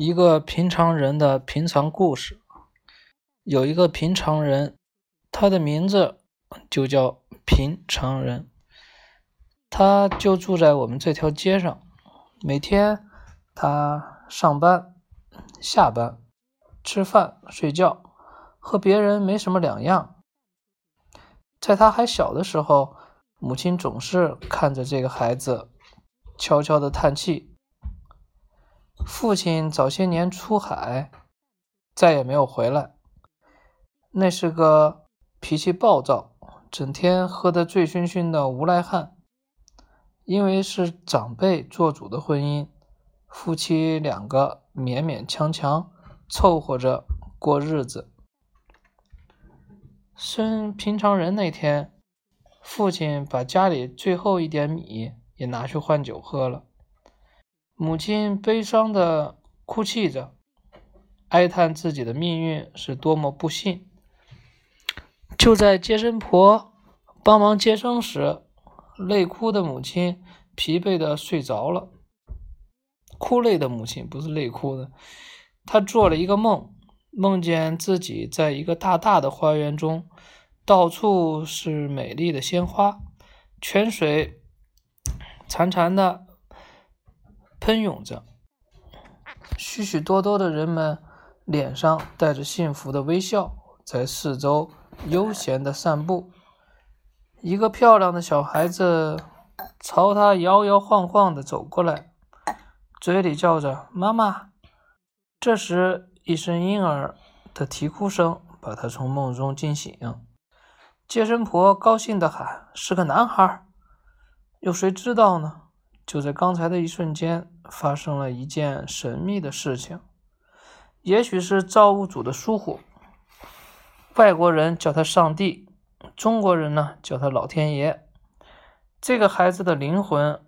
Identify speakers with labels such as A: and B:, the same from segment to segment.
A: 一个平常人的平常故事。有一个平常人，他的名字就叫平常人，他就住在我们这条街上。每天他上班、下班、吃饭、睡觉，和别人没什么两样。在他还小的时候，母亲总是看着这个孩子，悄悄的叹气。父亲早些年出海，再也没有回来。那是个脾气暴躁、整天喝得醉醺醺的无赖汉。因为是长辈做主的婚姻，夫妻两个勉勉强强凑合着过日子。生平常人那天，父亲把家里最后一点米也拿去换酒喝了。母亲悲伤的哭泣着，哀叹自己的命运是多么不幸。就在接生婆帮忙接生时，累哭的母亲疲惫的睡着了。哭累的母亲不是累哭的，她做了一个梦，梦见自己在一个大大的花园中，到处是美丽的鲜花，泉水潺潺的。喷涌着，许许多多的人们脸上带着幸福的微笑，在四周悠闲的散步。一个漂亮的小孩子朝他摇摇晃晃的走过来，嘴里叫着“妈妈”。这时，一声婴儿的啼哭声把他从梦中惊醒。接生婆高兴地喊：“是个男孩！”有谁知道呢？就在刚才的一瞬间，发生了一件神秘的事情。也许是造物主的疏忽，外国人叫他上帝，中国人呢叫他老天爷。这个孩子的灵魂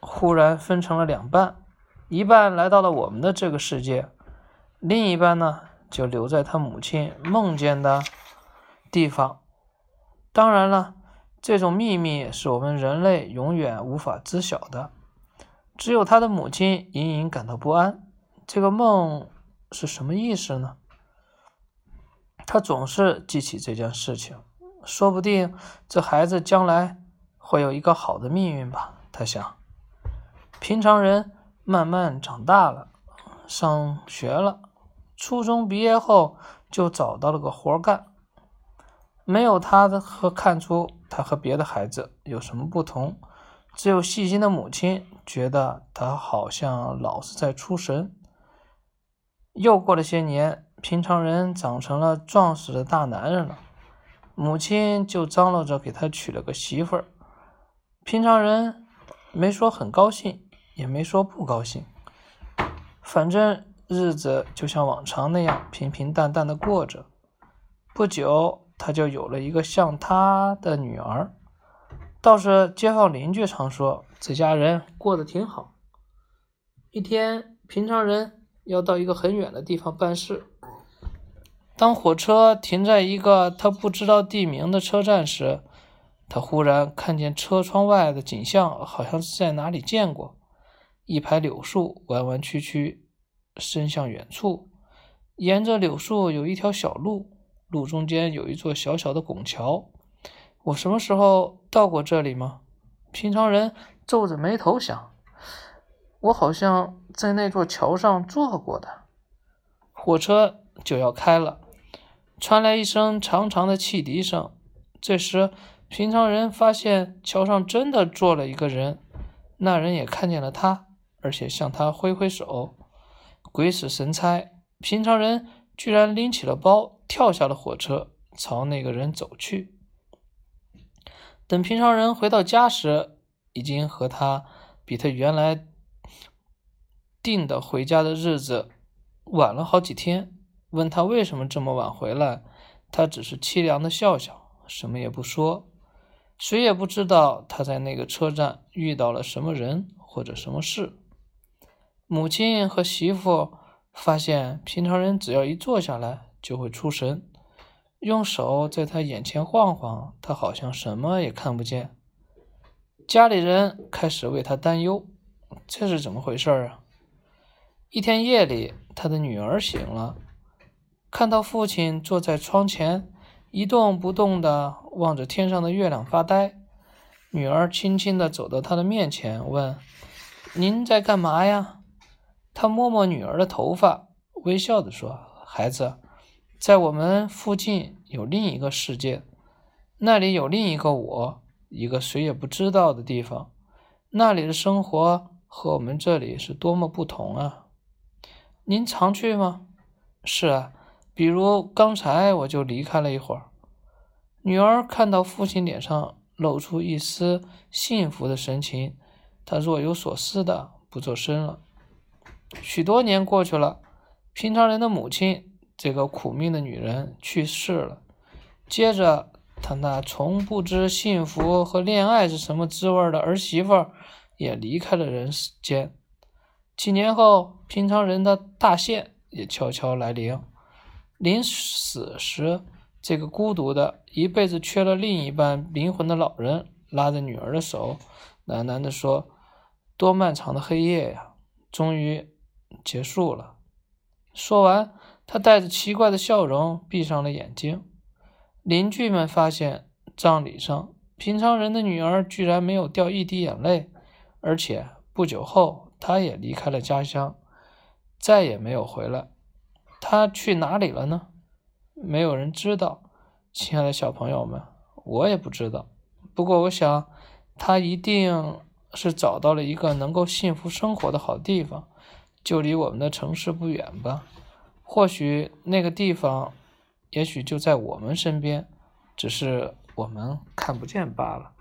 A: 忽然分成了两半，一半来到了我们的这个世界，另一半呢就留在他母亲梦见的地方。当然了。这种秘密是我们人类永远无法知晓的，只有他的母亲隐隐感到不安。这个梦是什么意思呢？他总是记起这件事情，说不定这孩子将来会有一个好的命运吧。他想，平常人慢慢长大了，上学了，初中毕业后就找到了个活干。没有他的和看出他和别的孩子有什么不同，只有细心的母亲觉得他好像老是在出神。又过了些年，平常人长成了壮实的大男人了，母亲就张罗着给他娶了个媳妇儿。平常人没说很高兴，也没说不高兴，反正日子就像往常那样平平淡淡的过着。不久。他就有了一个像他的女儿，倒是街坊邻居常说这家人过得挺好。一天，平常人要到一个很远的地方办事，当火车停在一个他不知道地名的车站时，他忽然看见车窗外的景象，好像是在哪里见过。一排柳树弯弯曲曲，伸向远处，沿着柳树有一条小路。路中间有一座小小的拱桥，我什么时候到过这里吗？平常人皱着眉头想，我好像在那座桥上坐过的。火车就要开了，传来一声长长的汽笛声。这时，平常人发现桥上真的坐了一个人，那人也看见了他，而且向他挥挥手。鬼使神差，平常人居然拎起了包。跳下了火车，朝那个人走去。等平常人回到家时，已经和他比他原来定的回家的日子晚了好几天。问他为什么这么晚回来，他只是凄凉的笑笑，什么也不说。谁也不知道他在那个车站遇到了什么人或者什么事。母亲和媳妇发现，平常人只要一坐下来。就会出神，用手在他眼前晃晃，他好像什么也看不见。家里人开始为他担忧，这是怎么回事啊？一天夜里，他的女儿醒了，看到父亲坐在窗前，一动不动地望着天上的月亮发呆。女儿轻轻地走到他的面前，问：“您在干嘛呀？”他摸摸女儿的头发，微笑地说：“孩子，在我们附近有另一个世界，那里有另一个我，一个谁也不知道的地方。那里的生活和我们这里是多么不同啊！您常去吗？是啊，比如刚才我就离开了一会儿。”女儿看到父亲脸上。露出一丝幸福的神情，他若有所思的不作声了。许多年过去了，平常人的母亲，这个苦命的女人去世了。接着，他那从不知幸福和恋爱是什么滋味的儿媳妇也离开了人世间。几年后，平常人的大限也悄悄来临。临死时。这个孤独的、一辈子缺了另一半灵魂的老人，拉着女儿的手，喃喃地说：“多漫长的黑夜呀，终于结束了。”说完，他带着奇怪的笑容闭上了眼睛。邻居们发现，葬礼上平常人的女儿居然没有掉一滴眼泪，而且不久后，她也离开了家乡，再也没有回来。她去哪里了呢？没有人知道，亲爱的小朋友们，我也不知道。不过，我想他一定是找到了一个能够幸福生活的好地方，就离我们的城市不远吧。或许那个地方，也许就在我们身边，只是我们看不见罢了。